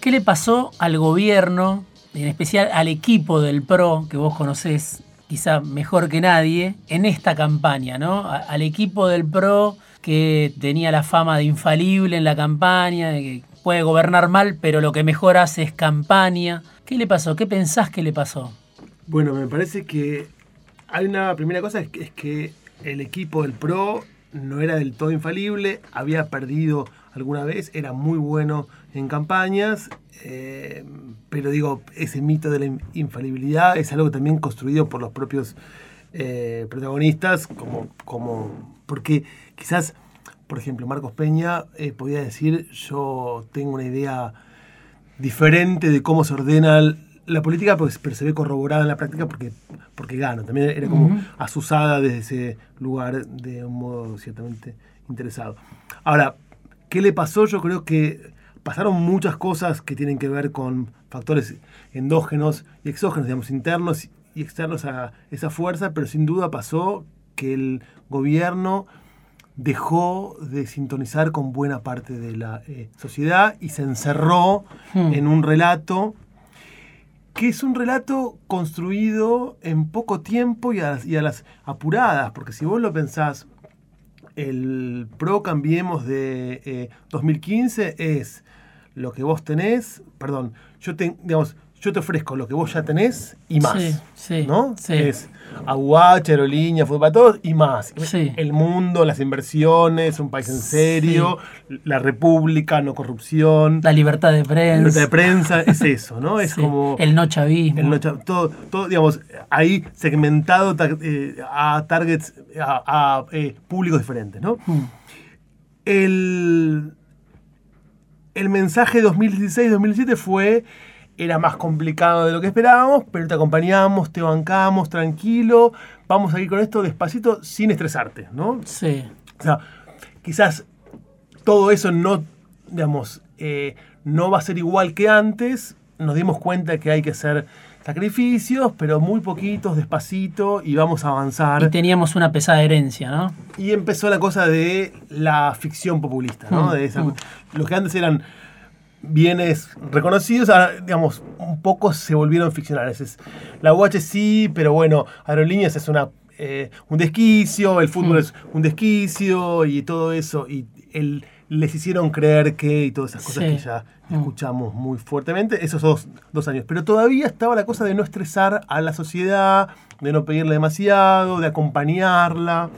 ¿Qué le pasó al gobierno, en especial al equipo del PRO que vos conocés quizá mejor que nadie, en esta campaña, ¿no? al equipo del PRO que tenía la fama de infalible en la campaña, de que puede gobernar mal, pero lo que mejor hace es campaña. ¿Qué le pasó? ¿Qué pensás que le pasó? Bueno, me parece que hay una primera cosa, que, es que el equipo del PRO no era del todo infalible, había perdido alguna vez, era muy bueno en campañas, eh, pero digo, ese mito de la infalibilidad es algo también construido por los propios eh, protagonistas, como, como, porque quizás, por ejemplo, Marcos Peña eh, podía decir, yo tengo una idea diferente de cómo se ordena la política, pues, pero se ve corroborada en la práctica porque, porque gana. También era como asusada desde ese lugar de un modo ciertamente interesado. Ahora, ¿qué le pasó? Yo creo que pasaron muchas cosas que tienen que ver con factores endógenos y exógenos, digamos, internos y externos a esa fuerza, pero sin duda pasó que el gobierno dejó de sintonizar con buena parte de la eh, sociedad y se encerró hmm. en un relato que es un relato construido en poco tiempo y a, las, apuradas, porque si vos lo pensás, el pro cambiemos de 2015 eh, es lo que vos tenés, perdón, yo te, digamos, yo te ofrezco lo que vos ya tenés y más. Sí, sí, ¿No? Sí. Es aguache, aerolínea, fútbol para todos y más. Sí. El mundo, las inversiones, un país en serio, la república, no corrupción. La libertad de prensa. La libertad de prensa, es eso, ¿no? Es como. El no chavismo. El no todo, todo, digamos, ahí segmentado eh, a targets, a, eh, públicos diferentes, ¿no? Hmm. El, el mensaje 2016-2017 fue era más complicado de lo que esperábamos, pero te acompañamos, te bancamos, tranquilo, vamos a ir con esto despacito, sin estresarte, ¿no? Sí. O sea, quizás todo eso no, digamos, eh, no va a ser igual que antes, nos dimos cuenta que hay que hacer sacrificios, pero muy poquitos, despacito, y vamos a avanzar. Y teníamos una pesada herencia, ¿no? Y empezó la cosa de la ficción populista, ¿no? Mm, de esa, mm. Los que antes eran bienes reconocidos, digamos, un poco se volvieron ficcionales. la UH sí, pero bueno, Aerolíneas es una, eh, un desquicio, el fútbol es un desquicio y todo eso, y el, les hicieron creer que, y todas esas cosas que ya mm. escuchamos muy fuertemente, esos dos, dos, años. Pero todavía estaba la cosa de no estresar a la sociedad, de no pedirle demasiado, de acompañarla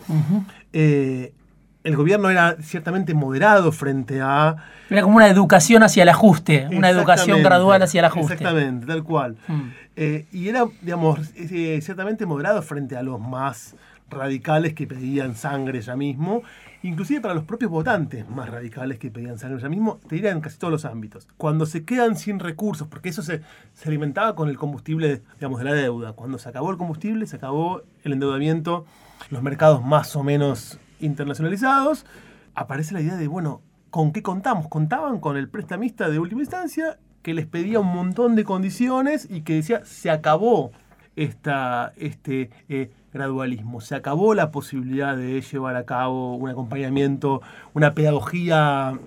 el gobierno era ciertamente moderado frente a... Era como una educación hacia el ajuste, una educación gradual hacia el ajuste. Exactamente, tal cual. Mm. Eh, y era, digamos, eh, ciertamente moderado frente a los más radicales que pedían sangre ya mismo, inclusive para los propios votantes más radicales que pedían sangre ya mismo, te diría en casi todos los ámbitos. Cuando se quedan sin recursos, porque eso se, se alimentaba con el combustible, digamos, de la deuda. Cuando se acabó el combustible, se acabó el endeudamiento, los mercados más o menos internacionalizados, aparece la idea de, bueno, ¿con qué contamos? Contaban con el prestamista de última instancia que les pedía un montón de condiciones y que decía, se acabó esta, este eh, gradualismo, se acabó la posibilidad de llevar a cabo un acompañamiento, una pedagogía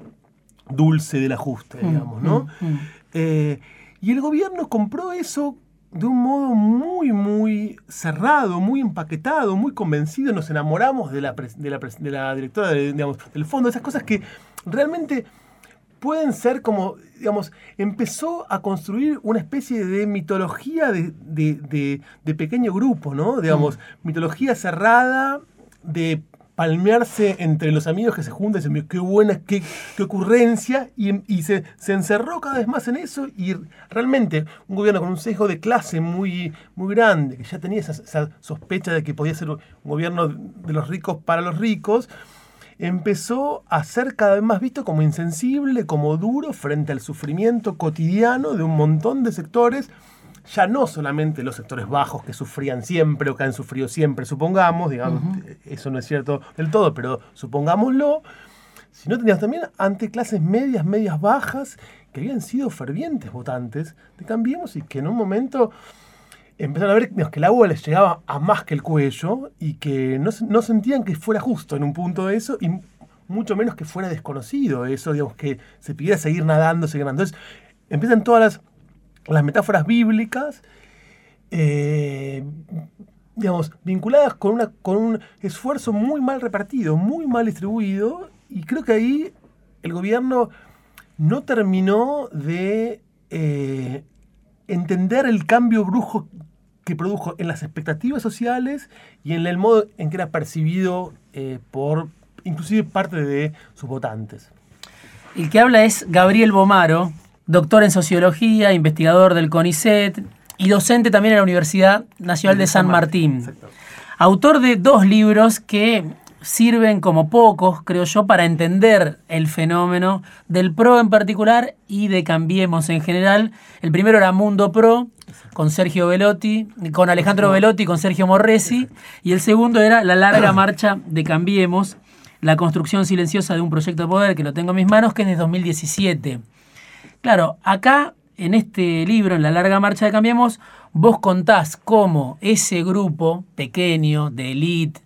dulce del ajuste, mm, digamos, ¿no? Mm, mm. Eh, y el gobierno compró eso de un modo muy, muy cerrado, muy empaquetado, muy convencido, nos enamoramos de la, de la, de la directora digamos, del fondo, esas cosas que realmente pueden ser como, digamos, empezó a construir una especie de mitología de, de, de pequeño grupo, ¿no? Digamos, mm. mitología cerrada de palmearse entre los amigos que se juntan y dicen, qué buena, qué, qué ocurrencia, y, se, se, encerró cada vez más en eso, y realmente un gobierno con un sesgo de clase muy, muy grande, que ya tenía esa, sospecha de que podía ser un gobierno de los ricos para los ricos, empezó a ser cada vez más visto como insensible, como duro frente al sufrimiento cotidiano de un montón de sectores, ya no solamente los sectores bajos que sufrían siempre o que han sufrido siempre, supongamos, digamos, eso no es cierto del todo, pero supongámoslo, sino teníamos también ante clases medias, medias bajas, que habían sido fervientes votantes de Cambiemos y que en un momento empezaron a ver que el agua les llegaba a más que el cuello y que no, no sentían que fuera justo en un punto de eso y mucho menos que fuera desconocido eso, digamos, que se pidiera seguir nadando, seguir nadando. Entonces, empiezan todas las, las metáforas bíblicas, eh, digamos, vinculadas con, una, con un esfuerzo muy mal repartido, muy mal distribuido, y creo que ahí el gobierno no terminó de eh, entender el cambio brujo que produjo en las expectativas sociales y en el modo en que era percibido eh, por inclusive parte de sus votantes. El que habla es Gabriel Bomaro, doctor en sociología, investigador del CONICET y docente también en la Universidad Nacional de San Martín. Autor de dos libros que sirven como pocos, creo yo, para entender el fenómeno del PRO en particular y de Cambiemos en general. El primero era Mundo PRO, con Sergio Velotti, con Alejandro Velotti, con Sergio Morresi, y el segundo era La larga marcha de Cambiemos, la construcción silenciosa de un proyecto de poder que lo tengo en mis manos, que es de 2017. Claro, acá en este libro, en La larga marcha de Cambiemos, vos contás cómo ese grupo pequeño de élite,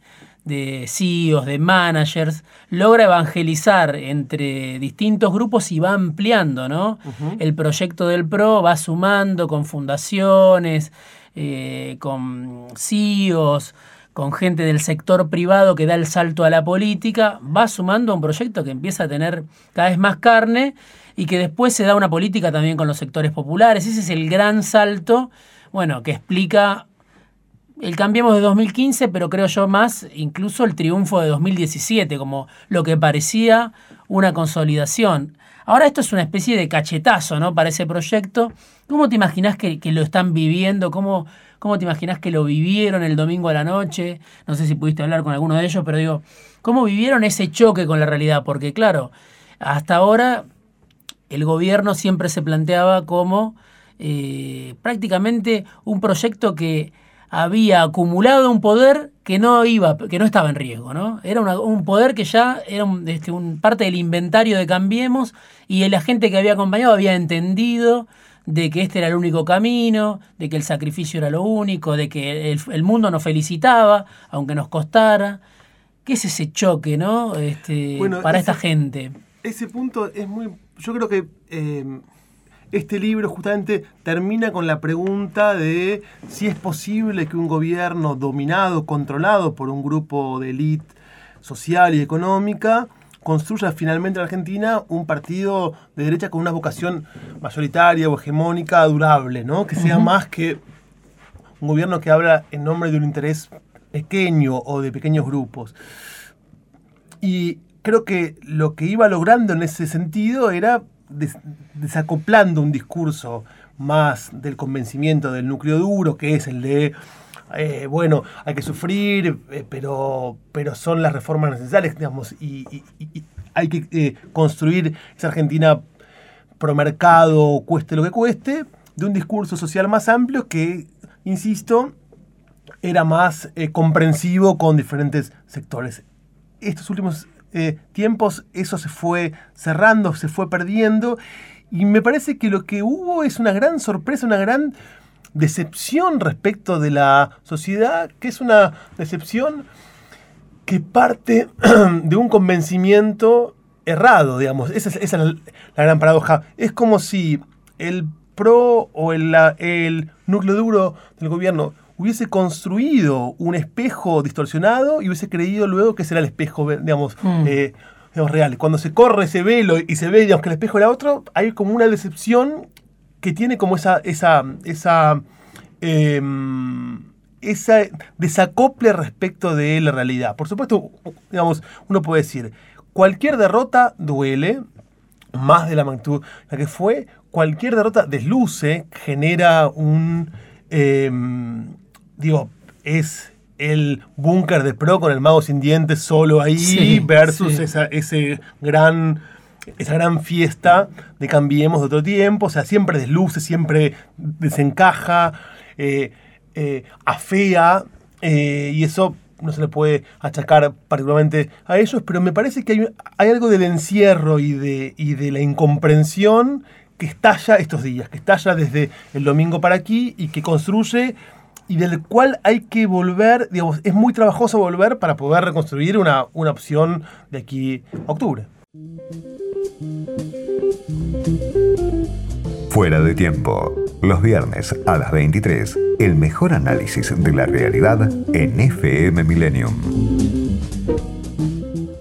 de CEOs, de managers, logra evangelizar entre distintos grupos y va ampliando, ¿no? El proyecto del PRO va sumando con fundaciones, eh, con CEOs, con gente del sector privado que da el salto a la política, va sumando un proyecto que empieza a tener cada vez más carne y que después se da una política también con los sectores populares. Ese es el gran salto, bueno, que explica el Cambiemos de 2015, pero creo yo más incluso el triunfo de 2017, como lo que parecía una consolidación. Ahora esto es una especie de cachetazo, ¿no? Para ese proyecto. ¿Cómo te imaginas que, lo están viviendo? ¿Cómo, ¿Cómo te imaginas que lo vivieron el domingo a la noche? No sé si pudiste hablar con alguno de ellos, pero digo, ¿cómo vivieron ese choque con la realidad? Porque claro, hasta ahora el gobierno siempre se planteaba como eh, prácticamente un proyecto que había acumulado un poder que no iba, que no estaba en riesgo, ¿no? Era un poder que ya era este, un, parte del inventario de Cambiemos y la gente que había acompañado había entendido de que este era el único camino, de que el sacrificio era lo único, de que el, mundo nos felicitaba, aunque nos costara. ¿Qué es ese choque, no? Este, para esta gente. Ese punto es muy. Yo creo que eh, este libro justamente termina con la pregunta de si es posible que un gobierno dominado, controlado por un grupo de élite social y económica, construya finalmente en Argentina un partido de derecha con una vocación mayoritaria o hegemónica durable, ¿no? Que sea más que un gobierno que habla en nombre de un interés pequeño o de pequeños grupos. Y creo que lo que iba logrando en ese sentido era desacoplando un discurso más del convencimiento del núcleo duro, que es el de, eh, bueno, hay que sufrir, eh, pero, pero son las reformas necesarias, digamos, y, hay que eh, construir esa Argentina pro mercado, cueste lo que cueste, de un discurso social más amplio que, insisto, era más comprensivo con diferentes sectores. Estos últimos eh, tiempos eso se fue cerrando, se fue perdiendo. Y me parece que lo que hubo es una gran sorpresa, una gran decepción respecto de la sociedad, que es una decepción que parte de un convencimiento errado, digamos. Esa es, la, gran paradoja. Es como si el PRO o el, el núcleo duro del gobierno hubiese construido un espejo distorsionado y hubiese creído luego que será el espejo, digamos, mm. eh, real. Cuando se corre ese velo y se ve, digamos, que el espejo era otro, hay como una decepción que tiene como esa, esa, esa, em, esa desacople respecto de la realidad. Por supuesto, digamos, uno puede decir, cualquier derrota duele, más de la magnitud la que fue, cualquier derrota desluce, genera un... Em, digo, es el búnker de pro con el mago sin dientes solo ahí versus Esa, ese gran esa gran fiesta de cambiemos de otro tiempo, o sea, siempre desluce, siempre desencaja, eh, eh, afea, eh, y eso no se le puede achacar particularmente a ellos, pero me parece que hay, hay algo del encierro y de, y de la incomprensión que estalla estos días, que estalla desde el domingo para aquí y que construye y del cual hay que volver, digamos, es muy trabajoso volver para poder reconstruir una, una opción de aquí a octubre. Fuera de tiempo. Los viernes a las 23, el mejor análisis de la realidad en FM Millennium.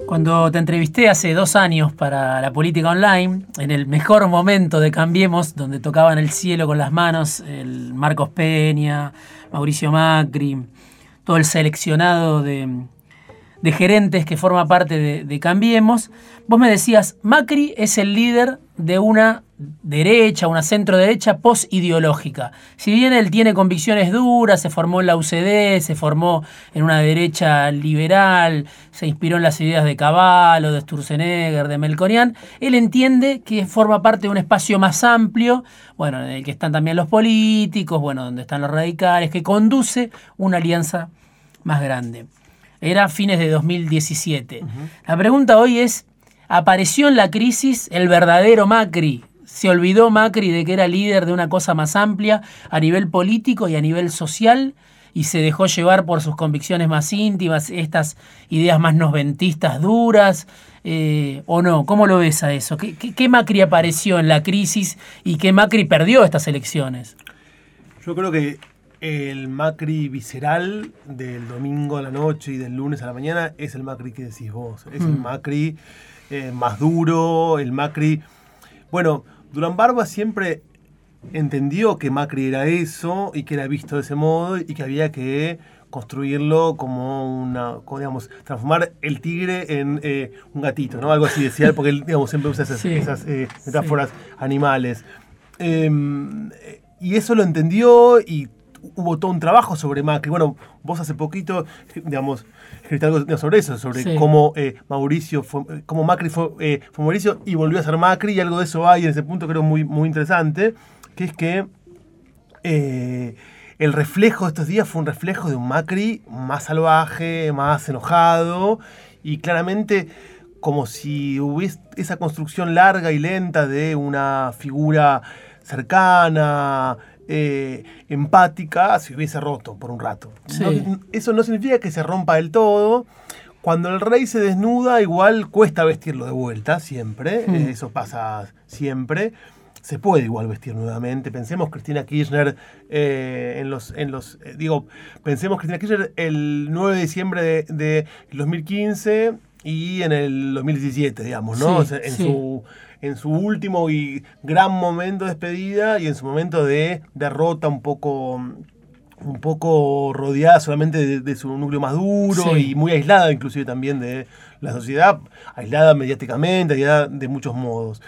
Cuando te entrevisté hace dos años para la política online, en el mejor momento de Cambiemos, donde tocaban el cielo con las manos, el Marcos Peña, Mauricio Macri, todo el seleccionado de, de gerentes que forma parte de, Cambiemos, vos me decías, Macri es el líder de una derecha, una centro derecha post-ideológica. Si bien él tiene convicciones duras, se formó en la UCD, se formó en una derecha liberal, se inspiró en las ideas de Caballo, de Sturzenegger, de Melconian, él entiende que forma parte de un espacio más amplio, bueno, en el que están también los políticos, bueno, donde están los radicales, que conduce una alianza más grande. Era fines de 2017. La pregunta hoy es, ¿apareció en la crisis el verdadero Macri? ¿Se olvidó Macri de que era líder de una cosa más amplia a nivel político y a nivel social? y se dejó llevar por sus convicciones más íntimas, estas ideas más noventistas duras, eh, o no? ¿Cómo lo ves a eso? ¿Qué, ¿Qué, Macri apareció en la crisis y qué Macri perdió estas elecciones? Yo creo que el Macri visceral del domingo a la noche y del lunes a la mañana es el Macri que decís vos. Es el mm. Macri eh, más duro, el Macri... Bueno, Durán Barba siempre entendió que Macri era eso y que era visto de ese modo y que había que construirlo como una, digamos, transformar el tigre en eh, un gatito, ¿no? Algo así decía, porque él, digamos, siempre usa esas, eh, metáforas animales. Em, y eso lo entendió y hubo todo un trabajo sobre Macri. Bueno, vos hace poquito, digamos, escribiste algo sobre eso, sobre cómo eh, Mauricio, fue, cómo Macri fue, eh, fue, Mauricio y volvió a ser Macri, y algo de eso hay en ese punto creo muy, muy interesante, que es que eh, el reflejo de estos días fue un reflejo de un Macri más salvaje, más enojado, y claramente como si hubiese esa construcción larga y lenta de una figura cercana, eh, empática se hubiese roto por un rato. eso no significa que se rompa del todo. Cuando el rey se desnuda, igual cuesta vestirlo de vuelta, siempre. Hmm. Eh, eso pasa siempre. Se puede igual vestir nuevamente. Pensemos Cristina Kirchner eh, en los. En los digo, pensemos Cristina Kirchner el 9 de diciembre de, 2015 y en el 2017, digamos, ¿no? en su en su último y gran momento de despedida y en su momento de derrota un poco un poco rodeada solamente de, su núcleo más duro y muy aislada inclusive también de la sociedad, aislada mediáticamente, aislada de muchos modos.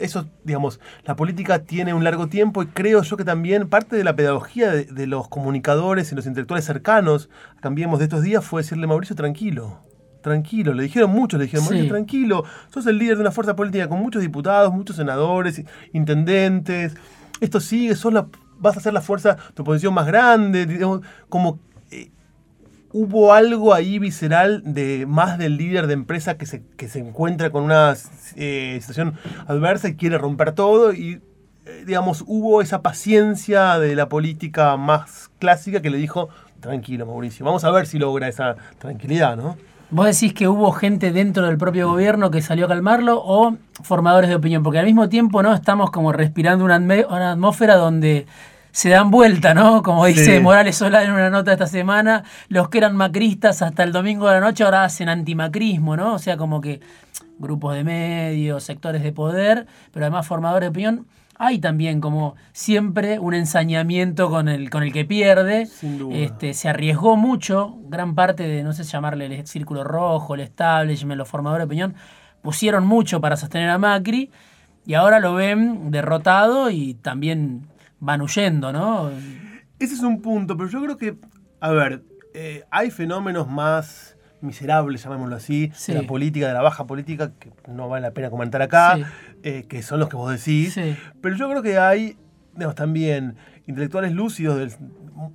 Eso, digamos, la política tiene un largo tiempo y creo yo que también parte de la pedagogía de, de los comunicadores y los intelectuales cercanos, cambiemos de estos días, fue decirle Mauricio tranquilo tranquilo, le dijeron muchos, le dijeron, Mauricio, tranquilo, sos el líder de una fuerza política con muchos diputados, muchos senadores, intendentes, esto sigue, sos la, vas a ser la fuerza de oposición más grande, digamos, como eh, hubo algo ahí visceral de más del líder de empresa que se, que se encuentra con una eh, situación adversa y quiere romper todo y eh, digamos, hubo esa paciencia de la política más clásica que le dijo, tranquilo Mauricio, vamos a ver si logra esa tranquilidad, ¿no? ¿Vos decís que hubo gente dentro del propio gobierno que salió a calmarlo o formadores de opinión? Porque al mismo tiempo no estamos como respirando una, atmósfera donde se dan vuelta, ¿no? Como dice Morales Solá en una nota esta semana, los que eran macristas hasta el domingo de la noche ahora hacen antimacrismo, ¿no? O sea, como que grupos de medios, sectores de poder, pero además formadores de opinión hay también como siempre un ensañamiento con el, con el que pierde. Este, se arriesgó mucho, gran parte de, no sé llamarle el círculo rojo, el establishment, los formadores de opinión, pusieron mucho para sostener a Macri y ahora lo ven derrotado y también van huyendo, ¿no? Ese es un punto, pero yo creo que, a ver, eh, hay fenómenos más miserables, llamémoslo así, de la política, de la baja política, que no vale la pena comentar acá, eh, que son los que vos decís. Pero yo creo que hay digamos, también intelectuales lúcidos,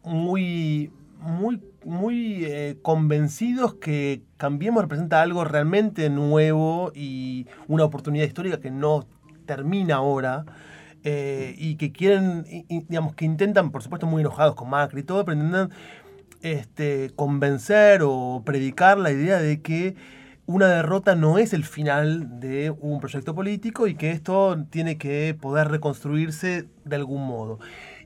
muy, muy, muy eh, convencidos que Cambiemos representa algo realmente nuevo y una oportunidad histórica que no termina ahora. Eh, y que quieren, digamos, que intentan, por supuesto, muy enojados con Macri y todo, pero intentan este, convencer o predicar la idea de que una derrota no es el final de un proyecto político y que esto tiene que poder reconstruirse de algún modo.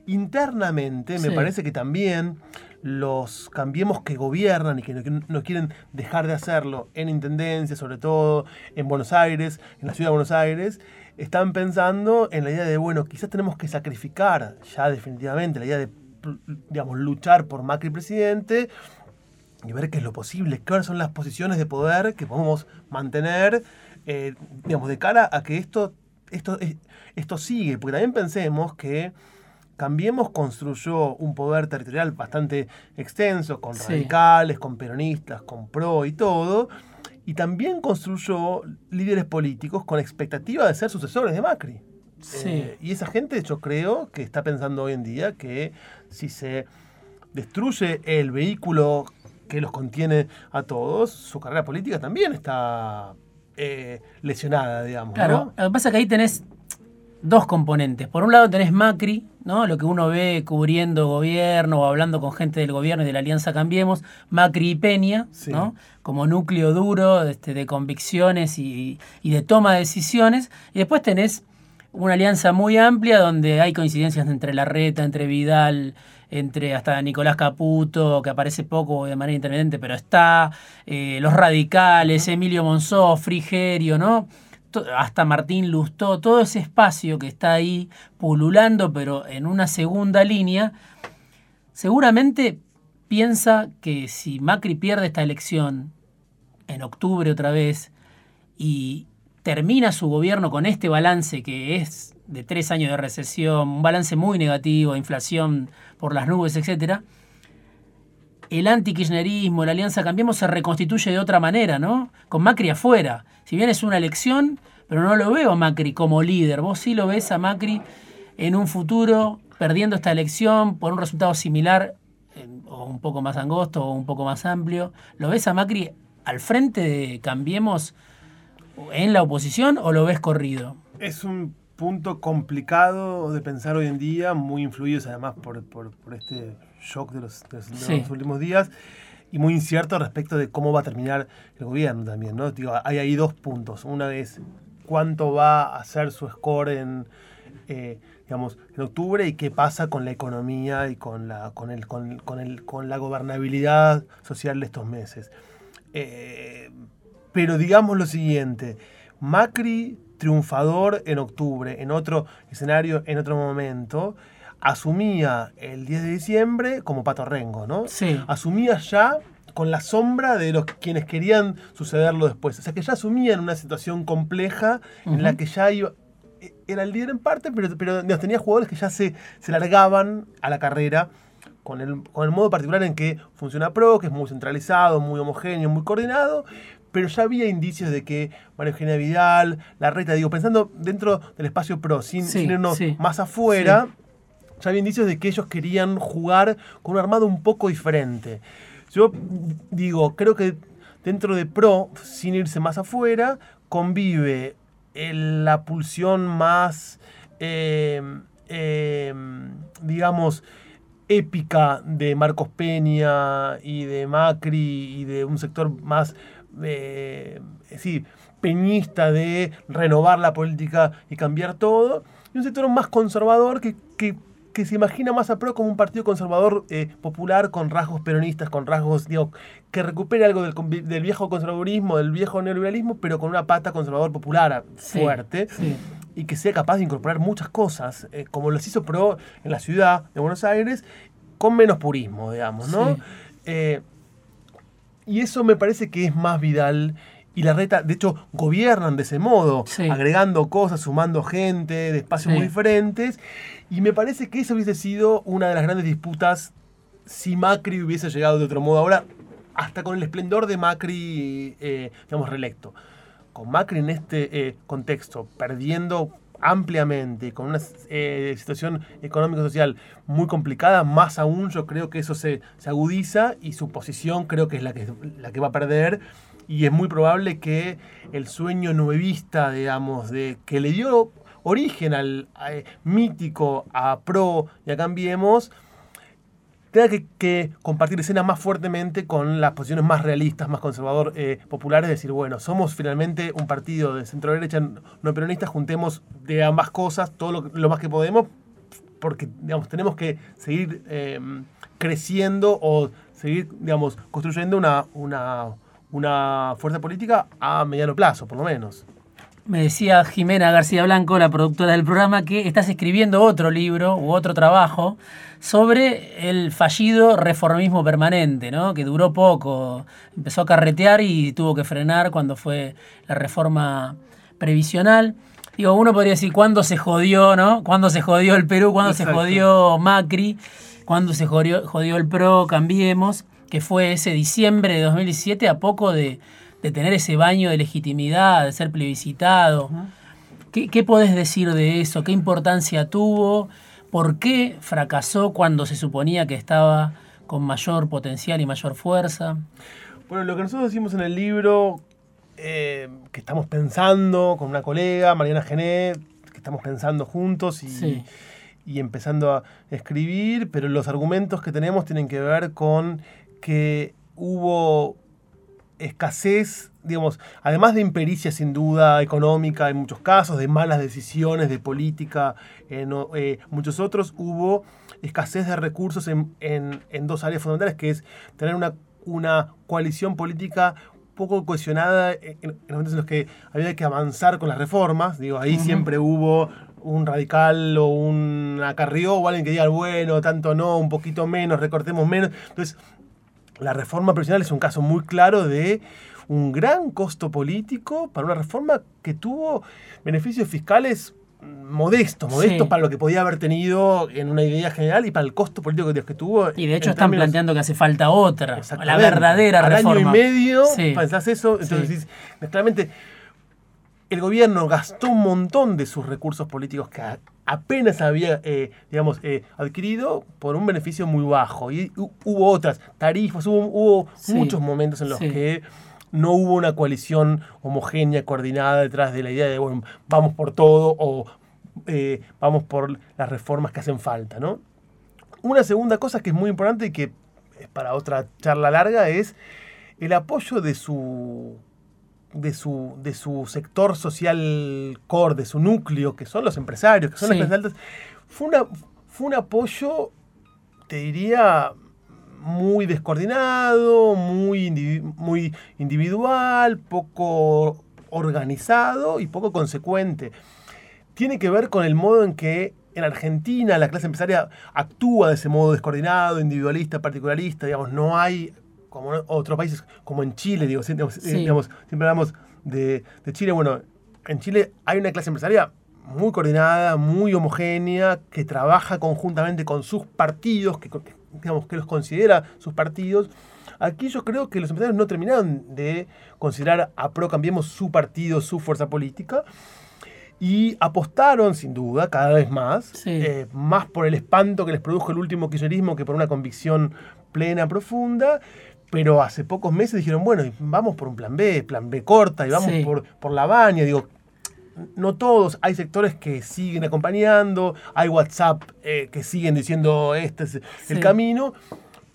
Internamente me parece que también los cambiemos que gobiernan y que no, quieren dejar de hacerlo en Intendencia, sobre todo en Buenos Aires, en la ciudad de Buenos Aires, están pensando en la idea de, bueno, quizás tenemos que sacrificar ya definitivamente la idea de, digamos, luchar por Macri presidente y ver qué es lo posible, cuáles son las posiciones de poder que podemos mantener, eh, digamos, de cara a que esto, esto, esto sigue, porque también pensemos que Cambiemos construyó un poder territorial bastante extenso, con radicales, con peronistas, con pro y todo, y también construyó líderes políticos con expectativa de ser sucesores de Macri. Eh, y esa gente yo creo que está pensando hoy en día que si se destruye el vehículo que los contiene a todos, su carrera política también está eh, lesionada, digamos. Claro, lo que pasa es que ahí tenés dos componentes. Por un lado tenés Macri, ¿no? Lo que uno ve cubriendo gobierno o hablando con gente del gobierno y de la Alianza Cambiemos, Macri y Peña, ¿no? Como núcleo duro este, de convicciones y, de toma de decisiones. Y después tenés una alianza muy amplia donde hay coincidencias entre Larreta, entre Vidal, entre hasta Nicolás Caputo, que aparece poco de manera intermitente, pero está, eh, los radicales, Emilio Monzó, Frigerio, ¿no? hasta Martín Lustó, todo ese espacio que está ahí pululando, pero en una segunda línea, seguramente piensa que si Macri pierde esta elección en octubre otra vez y termina su gobierno con este balance que es de tres años de recesión, un balance muy negativo, inflación por las nubes, etc., el anti-kirchnerismo, la alianza Cambiemos se reconstituye de otra manera, ¿no? Con Macri afuera. Si bien es una elección, pero no lo veo a Macri como líder. Vos sí lo ves a Macri en un futuro perdiendo esta elección por un resultado similar, o un poco más angosto o un poco más amplio. ¿Lo ves a Macri al frente de Cambiemos en la oposición o lo ves corrido? Es un punto complicado de pensar hoy en día, muy influidos además por, este shock de los, últimos días y muy incierto respecto de cómo va a terminar el gobierno también, ¿no? Digo, hay ahí dos puntos. Una vez cuánto va a ser su score en, eh, digamos, en octubre y qué pasa con la economía y con la, con el, con, el, con la gobernabilidad social de estos meses. Eh, pero digamos lo siguiente, Macri triunfador en octubre, en otro escenario, en otro momento, asumía el 10 de diciembre como Pato Rengo, ¿no? Sí. Asumía ya con la sombra de los quienes querían sucederlo después. O sea que ya asumían una situación compleja en la que ya iba, e, era el líder en parte, pero, pero tenía jugadores que ya se, se largaban a la carrera con el, con el modo particular en que funciona Pro, que es muy centralizado, muy homogéneo, muy coordinado, pero ya había indicios de que María Eugenia Vidal, la reta, digo, pensando dentro del espacio Pro, sin, irnos más afuera, ya había indicios de que ellos querían jugar con un armado un poco diferente. Yo digo, creo que dentro de Pro, sin irse más afuera, convive la pulsión más, eh, eh, digamos, épica de Marcos Peña y de Macri y de un sector más, eh, peñista de renovar la política y cambiar todo, y un sector más conservador que, que que se imagina más a PRO como un partido conservador eh, popular con rasgos peronistas, con rasgos, digo, que recupere algo del, viejo conservadurismo, del viejo neoliberalismo, pero con una pata conservador popular fuerte. Y que sea capaz de incorporar muchas cosas, eh, como los hizo PRO en la ciudad de Buenos Aires, con menos purismo, digamos, ¿no? Eh, y eso me parece que es más Vidal y la reta, de hecho, gobiernan de ese modo, agregando cosas, sumando gente de espacios muy diferentes. Y me parece que eso hubiese sido una de las grandes disputas si Macri hubiese llegado de otro modo. Ahora, hasta con el esplendor de Macri, eh, digamos, reelecto. Con Macri en este eh, contexto, perdiendo ampliamente, con una eh, situación económico-social muy complicada, más aún yo creo que eso se, se, agudiza y su posición creo que es la que, la que va a perder. Y es muy probable que el sueño nuevista, digamos, de que le dio origen al mítico a Pro y Cambiemos, tenga que, compartir escena más fuertemente con las posiciones más realistas, más conservador, eh, populares, decir, bueno, somos finalmente un partido de centro derecha no peronista, juntemos de ambas cosas todo lo, más que podemos, porque digamos, tenemos que seguir eh, creciendo o seguir digamos, construyendo una, una, una fuerza política a mediano plazo, por lo menos. Me decía Jimena García Blanco, la productora del programa, que estás escribiendo otro libro u otro trabajo sobre el fallido reformismo permanente, ¿no? que duró poco, empezó a carretear y tuvo que frenar cuando fue la reforma previsional. Digo, uno podría decir, ¿cuándo se jodió, no? ¿Cuándo se jodió el Perú? ¿Cuándo se jodió Macri? ¿Cuándo se jodió, jodió el PRO? Cambiemos, que fue ese diciembre de 2017, a poco de de tener ese baño de legitimidad, de ser plebiscitado. ¿Qué, ¿Qué, podés decir de eso? ¿Qué importancia tuvo? ¿Por qué fracasó cuando se suponía que estaba con mayor potencial y mayor fuerza? Bueno, lo que nosotros decimos en el libro, eh, que estamos pensando con una colega, Mariana Genet, que estamos pensando juntos y, y empezando a escribir, pero los argumentos que tenemos tienen que ver con que hubo escasez, digamos, además de impericia sin duda económica en muchos casos, de malas decisiones de política en eh, muchos otros, hubo escasez de recursos en, dos áreas fundamentales, que es tener una, una coalición política poco cohesionada en, los momentos en los que había que avanzar con las reformas, digo, ahí siempre hubo un radical o un acarrió o alguien que diga, bueno, tanto no, un poquito menos, recortemos menos. Entonces, la reforma profesional es un caso muy claro de un gran costo político para una reforma que tuvo beneficios fiscales modestos, modestos para lo que podía haber tenido en una idea general y para el costo político que tuvo. Y de hecho están planteando que hace falta otra, la verdadera Al reforma. año y medio pensás eso, entonces claramente el gobierno gastó un montón de sus recursos políticos que apenas había, eh, digamos, eh, adquirido por un beneficio muy bajo. Y hubo otras tarifas, hubo, muchos momentos en los que no hubo una coalición homogénea, coordinada detrás de la idea de, bueno, vamos por todo o eh, vamos por las reformas que hacen falta, ¿no? Una segunda cosa que es muy importante y que es para otra charla larga es el apoyo de su de su, de su sector social core, de su núcleo, que son los empresarios, que son las altas, fue, una, fue un apoyo, te diría, muy descoordinado, muy, muy individual, poco organizado y poco consecuente. Tiene que ver con el modo en que en Argentina la clase empresaria actúa de ese modo descoordinado, individualista, particularista, digamos, no hay como en otros países, como en Chile, digo, digamos, siempre hablamos de, Chile, bueno, en Chile hay una clase empresaria muy coordinada, muy homogénea, que trabaja conjuntamente con sus partidos, que, digamos, que los considera sus partidos. Aquí yo creo que los empresarios no terminaron de considerar a Pro Cambiemos su partido, su fuerza política, y apostaron, sin duda, cada vez más, eh, más por el espanto que les produjo el último kirchnerismo que por una convicción plena, profunda, pero hace pocos meses dijeron, bueno, vamos por un plan B, plan B corta, y vamos por, por la baña. Digo, no todos, hay sectores que siguen acompañando, hay WhatsApp eh, que siguen diciendo este es el camino,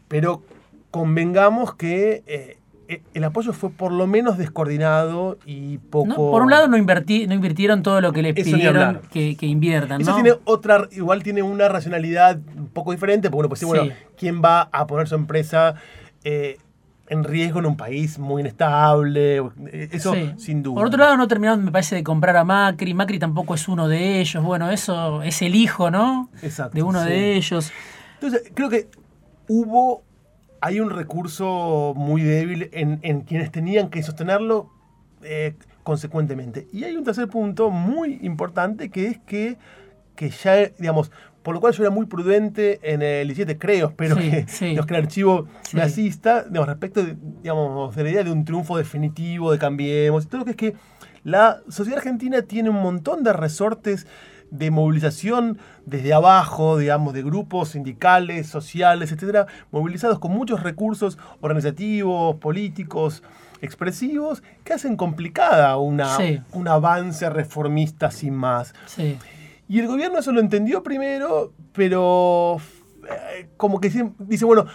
pero convengamos que eh, e, el apoyo fue por lo menos descoordinado y poco... por un lado no, invertí, no invirtieron todo lo que les pidieron que, que, inviertan. Eso tiene otra, igual tiene una racionalidad un poco diferente, porque uno pues bueno, ¿quién va a poner su empresa eh, en riesgo en un país muy inestable. Eso sin duda. Por otro lado, no terminaron, me parece, de comprar a Macri. Macri tampoco es uno de ellos. Bueno, eso es el hijo, ¿no? Exacto. De uno de ellos. Entonces, creo que hubo. Hay un recurso muy débil en, quienes tenían que sostenerlo eh, consecuentemente. Y hay un tercer punto muy importante que es que, que ya, digamos, por lo cual yo era muy prudente en el 17, creo, espero que, el archivo me asista, respecto de, digamos, de la idea de un triunfo definitivo, de cambiemos, y todo lo que es que la sociedad argentina tiene un montón de resortes de movilización desde abajo, digamos, de grupos sindicales, sociales, etcétera, movilizados con muchos recursos organizativos, políticos, expresivos, que hacen complicada una, un avance reformista sin más. Y el gobierno eso lo entendió primero, pero eh, como que dice, bueno,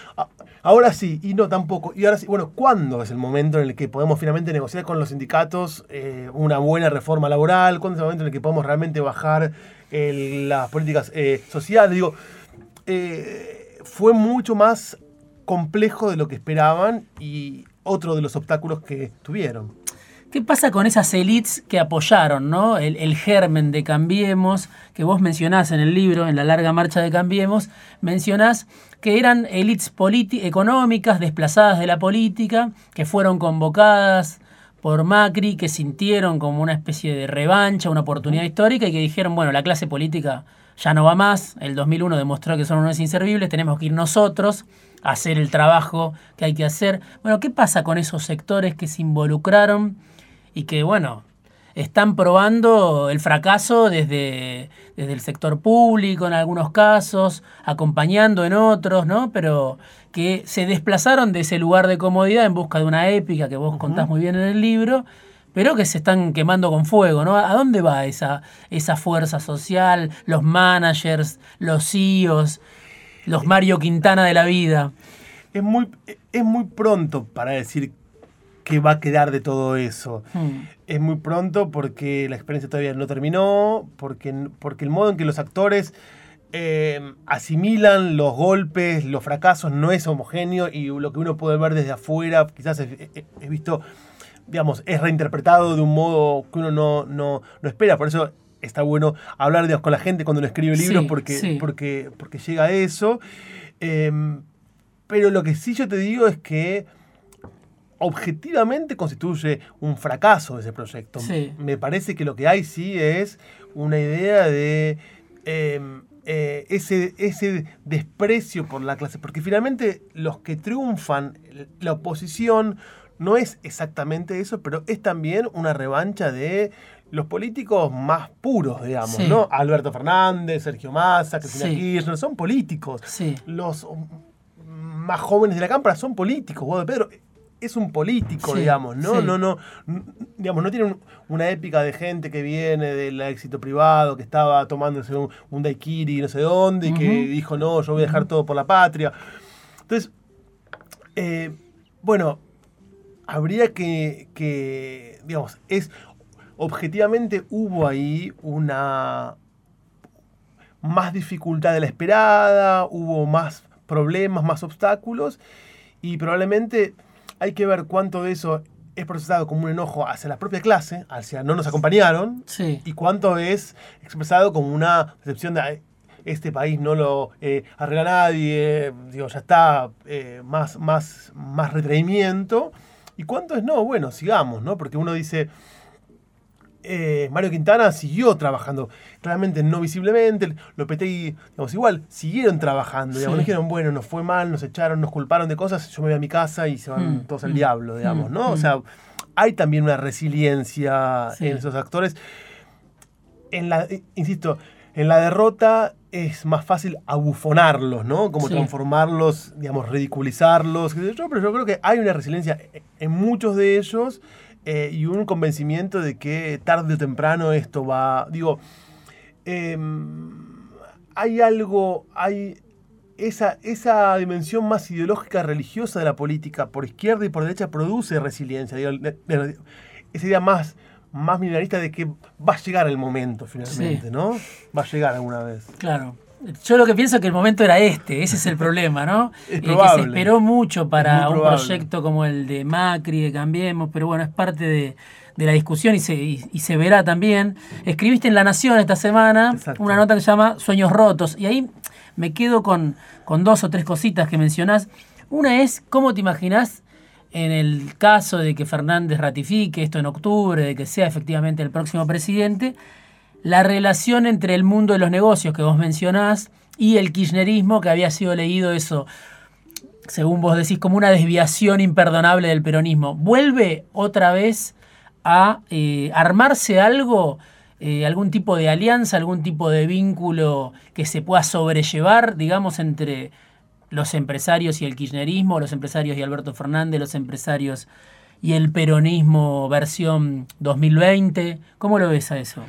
ahora sí, y no tampoco. Y ahora sí, bueno, ¿cuándo es el momento en el que podemos finalmente negociar con los sindicatos eh, una buena reforma laboral? ¿Cuándo es el momento en el que podemos realmente bajar las políticas sociales? Digo, fue mucho más complejo de lo que esperaban y otro de los obstáculos que tuvieron. ¿Qué pasa con esas élites que apoyaron ¿no? el, germen de Cambiemos, que vos mencionás en el libro, en la larga marcha de Cambiemos, mencionás que eran élites económicas desplazadas de la política, que fueron convocadas por Macri, que sintieron como una especie de revancha, una oportunidad histórica y que dijeron, bueno, la clase política ya no va más, el 2001 demostró que son unos inservibles, tenemos que ir nosotros a hacer el trabajo que hay que hacer. Bueno, ¿qué pasa con esos sectores que se involucraron y que, bueno, están probando el fracaso desde, desde el sector público en algunos casos, acompañando en otros, ¿no? Pero que se desplazaron de ese lugar de comodidad en busca de una épica que vos contás muy bien en el libro pero que se están quemando con fuego, ¿no? ¿A dónde va esa, esa fuerza social, los managers, los CEOs, los Mario Quintana de la vida? Es muy, es muy pronto para decir qué va a quedar de todo eso. Hmm. Es muy pronto porque la experiencia todavía no terminó, porque, porque el modo en que los actores eh, asimilan los golpes, los fracasos, no es homogéneo y lo que uno puede ver desde afuera, quizás he visto digamos, es reinterpretado de un modo que uno no, no, espera. Por eso está bueno hablar con la gente cuando uno escribe libros porque, porque, porque llega a eso. Em, pero lo que sí yo te digo es que objetivamente constituye un fracaso ese proyecto. Me parece que lo que hay sí es una idea de em, eh, ese, ese desprecio por la clase, porque finalmente los que triunfan, la oposición, no es exactamente eso, pero es también una revancha de los políticos más puros, digamos, ¿no? Alberto Fernández, Sergio Massa, Cristina Kirchner, son políticos. Los más jóvenes de la Cámara son políticos. Guado Pedro es un político, digamos, ¿no? No, no, digamos, no tiene una épica de gente que viene del éxito privado, que estaba tomándose un, un daiquiri no sé dónde, y que dijo, no, yo voy a dejar todo por la patria. Entonces, eh, bueno, habría que, digamos, es objetivamente hubo ahí una más dificultad de la esperada, hubo más problemas, más obstáculos y probablemente hay que ver cuánto de eso es procesado como un enojo hacia la propia clase, hacia no nos acompañaron, y cuánto es expresado como una decepción de este país no lo eh, arregla nadie, digo, ya está eh, más, más, más retraimiento. ¿Y cuánto es no? Bueno, sigamos, ¿no? Porque uno dice, eh, Mario Quintana siguió trabajando, claramente no visiblemente, Lopetegui, digamos, igual, siguieron trabajando, digamos, dijeron, bueno, nos fue mal, nos echaron, nos culparon de cosas, yo me voy a mi casa y se van hmm. todos al hmm. diablo, digamos, ¿no? O sea, hay también una resiliencia en esos actores. En la, insisto, en la derrota es más fácil abufonarlos, ¿no? Como transformarlos, digamos, ridiculizarlos. Pero yo creo que hay una resiliencia en muchos de ellos eh, y un convencimiento de que tarde o temprano esto va. Digo, em, hay algo, hay esa, esa dimensión más ideológica religiosa de la política por izquierda y por derecha produce resiliencia. esa idea más más mineralista de que va a llegar el momento finalmente, ¿no? Va a llegar alguna vez. Claro. Yo lo que pienso es que el momento era este, ese es el problema, ¿no? Es probable. que se esperó mucho para un proyecto como el de Macri, de Cambiemos, pero bueno, es parte de, la discusión y se, y, se verá también. Escribiste en La Nación esta semana una nota que se llama Sueños Rotos, y ahí me quedo con, con dos o tres cositas que mencionás. Una es, ¿cómo te imaginás en el caso de que Fernández ratifique esto en octubre, de que sea efectivamente el próximo presidente, la relación entre el mundo de los negocios que vos mencionás y el kirchnerismo que había sido leído eso, según vos decís, como una desviación imperdonable del peronismo. ¿Vuelve otra vez a eh, armarse algo, eh, algún tipo de alianza, algún tipo de vínculo que se pueda sobrellevar, digamos, entre los empresarios y el kirchnerismo, los empresarios y Alberto Fernández, los empresarios y el peronismo versión 2020. ¿Cómo lo ves a eso?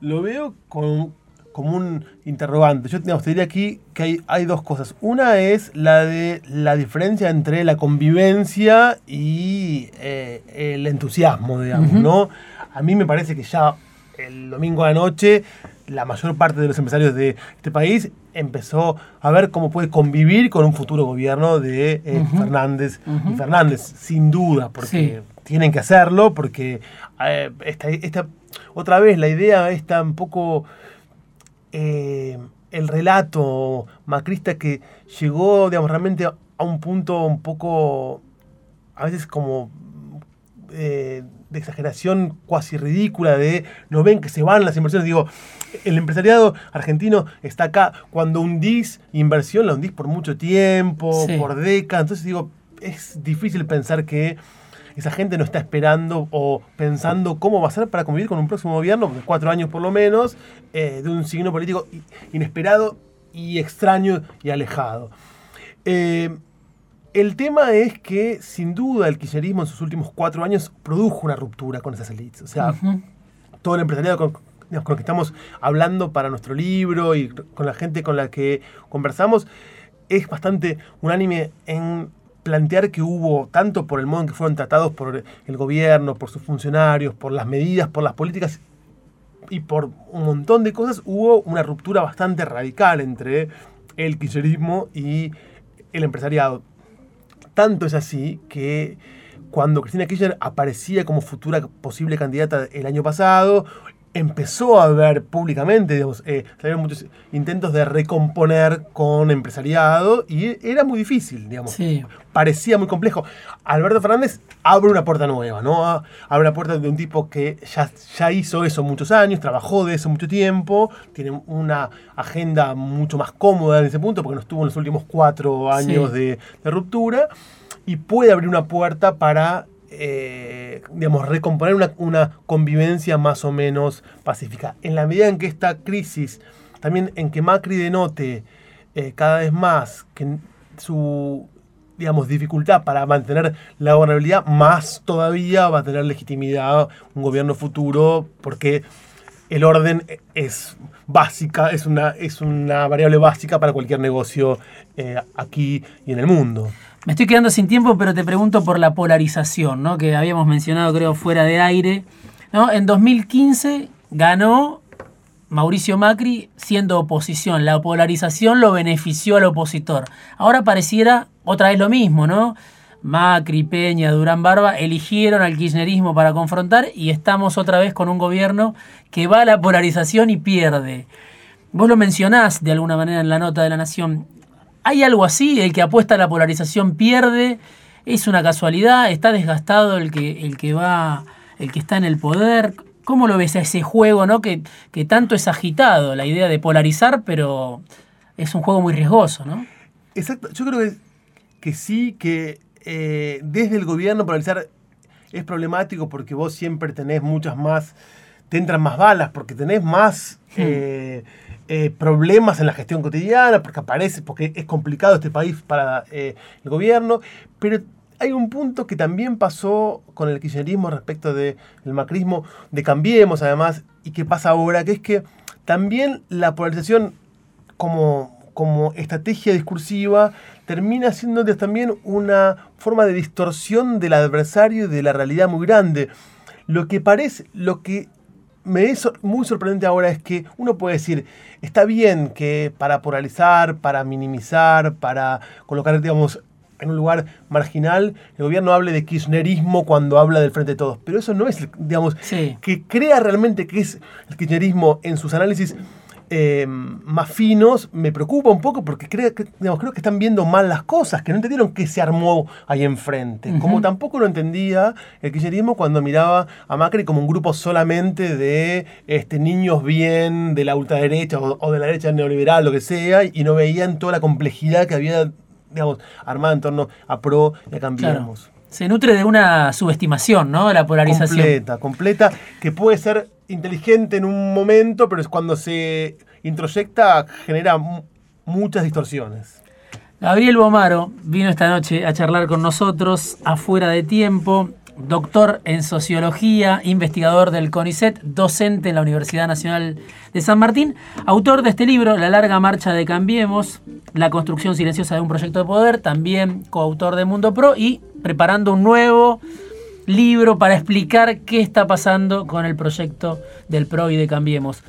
Lo veo con, como un interrogante. Yo te diría aquí que hay, hay, dos cosas. Una es la de la diferencia entre la convivencia y eh, el entusiasmo, digamos, ¿no? A mí me parece que ya el domingo a la noche la mayor parte de los empresarios de este país empezó a ver cómo puede convivir con un futuro gobierno de eh, Fernández y Fernández, sin duda, porque tienen que hacerlo, porque eh, esta, otra vez la idea está un poco eh, el relato macrista que llegó, digamos, realmente a un punto un poco, a veces como de exageración cuasi ridícula de no ven que se van las inversiones. Digo, el empresariado argentino está acá. Cuando hundís inversión, la hundís por mucho tiempo, por décadas. Entonces digo, es difícil pensar que esa gente no está esperando o pensando cómo va a ser para convivir con un próximo gobierno, cuatro años por lo menos, eh, de un signo político inesperado y extraño y alejado. Eh, el tema es que, sin duda, el kirchnerismo en sus últimos cuatro años produjo una ruptura con esas élites. O sea, todo el empresariado con, con lo que estamos hablando para nuestro libro y con la gente con la que conversamos, es bastante unánime en plantear que hubo, tanto por el modo en que fueron tratados por el gobierno, por sus funcionarios, por las medidas, por las políticas y por un montón de cosas, hubo una ruptura bastante radical entre el kirchnerismo y el empresariado. Tanto es así que cuando Cristina Kirchner aparecía como futura posible candidata el año pasado, empezó a ver públicamente, digamos, eh, muchos intentos de recomponer con empresariado y era muy difícil, digamos. Parecía muy complejo. Alberto Fernández abre una puerta nueva, ¿no? Abre la puerta de un tipo que ya, ya hizo eso muchos años, trabajó de eso mucho tiempo, tiene una agenda mucho más cómoda en ese punto porque no estuvo en los últimos cuatro años de, de ruptura y puede abrir una puerta para eh, digamos, recomponer una, convivencia más o menos pacífica. En la medida en que esta crisis, también en que Macri denote eh, cada vez más que su digamos, dificultad para mantener la gobernabilidad, más todavía va a tener legitimidad un gobierno futuro, porque el orden es básica, es una, es una variable básica para cualquier negocio eh, aquí y en el mundo. Me estoy quedando sin tiempo, pero te pregunto por la polarización, ¿no? que habíamos mencionado, creo, fuera de aire. ¿no? En 2015 ganó Mauricio Macri siendo oposición. La polarización lo benefició al opositor. Ahora pareciera otra vez lo mismo, ¿no? Macri, Peña, Durán Barba eligieron al kirchnerismo para confrontar y estamos otra vez con un gobierno que va a la polarización y pierde. Vos lo mencionás de alguna manera en la nota de la Nación. ¿Hay algo así? ¿El que apuesta a la polarización pierde? ¿Es una casualidad? ¿Está desgastado el que, el que va, el que está en el poder? ¿Cómo lo ves a ese juego, no? Que, que tanto es agitado, la idea de polarizar, pero es un juego muy riesgoso, ¿no? Exacto. Yo creo que, que sí, que eh, desde el gobierno polarizar es problemático porque vos siempre tenés muchas más, te entran más balas, porque tenés más. Hmm. Eh, problemas en la gestión cotidiana, porque aparece, porque es complicado este país para eh, el gobierno, pero hay un punto que también pasó con el kirchnerismo respecto del macrismo, de Cambiemos además, y que pasa ahora, que es que también la polarización como, como estrategia discursiva termina siendo también una forma de distorsión del adversario y de la realidad muy grande. Lo que parece, lo que me es muy sorprendente ahora es que uno puede decir, está bien que para polarizar, para minimizar, para colocar, digamos, en un lugar marginal, el gobierno hable de kirchnerismo cuando habla del frente de todos. Pero eso no es, digamos, que crea realmente que es el kirchnerismo en sus análisis eh, más finos me preocupa un poco porque creo que, creo que están viendo mal las cosas, que no entendieron qué se armó ahí enfrente. Como tampoco lo entendía el kirchnerismo cuando miraba a Macri como un grupo solamente de este, niños bien de la ultraderecha o, de la derecha neoliberal, lo que sea, y no veían toda la complejidad que había digamos, armada en torno a PRO y a Cambiemos. Se nutre de una subestimación, ¿no? La polarización. Completa, completa, que puede ser inteligente en un momento, pero es cuando se introyecta genera muchas distorsiones. Gabriel Bomaro vino esta noche a charlar con nosotros afuera de tiempo. doctor en sociología, investigador del CONICET, docente en la Universidad Nacional de San Martín, autor de este libro, La larga marcha de Cambiemos, la construcción silenciosa de un proyecto de poder, también coautor de Mundo Pro y preparando un nuevo libro para explicar qué está pasando con el proyecto del PRO y de Cambiemos.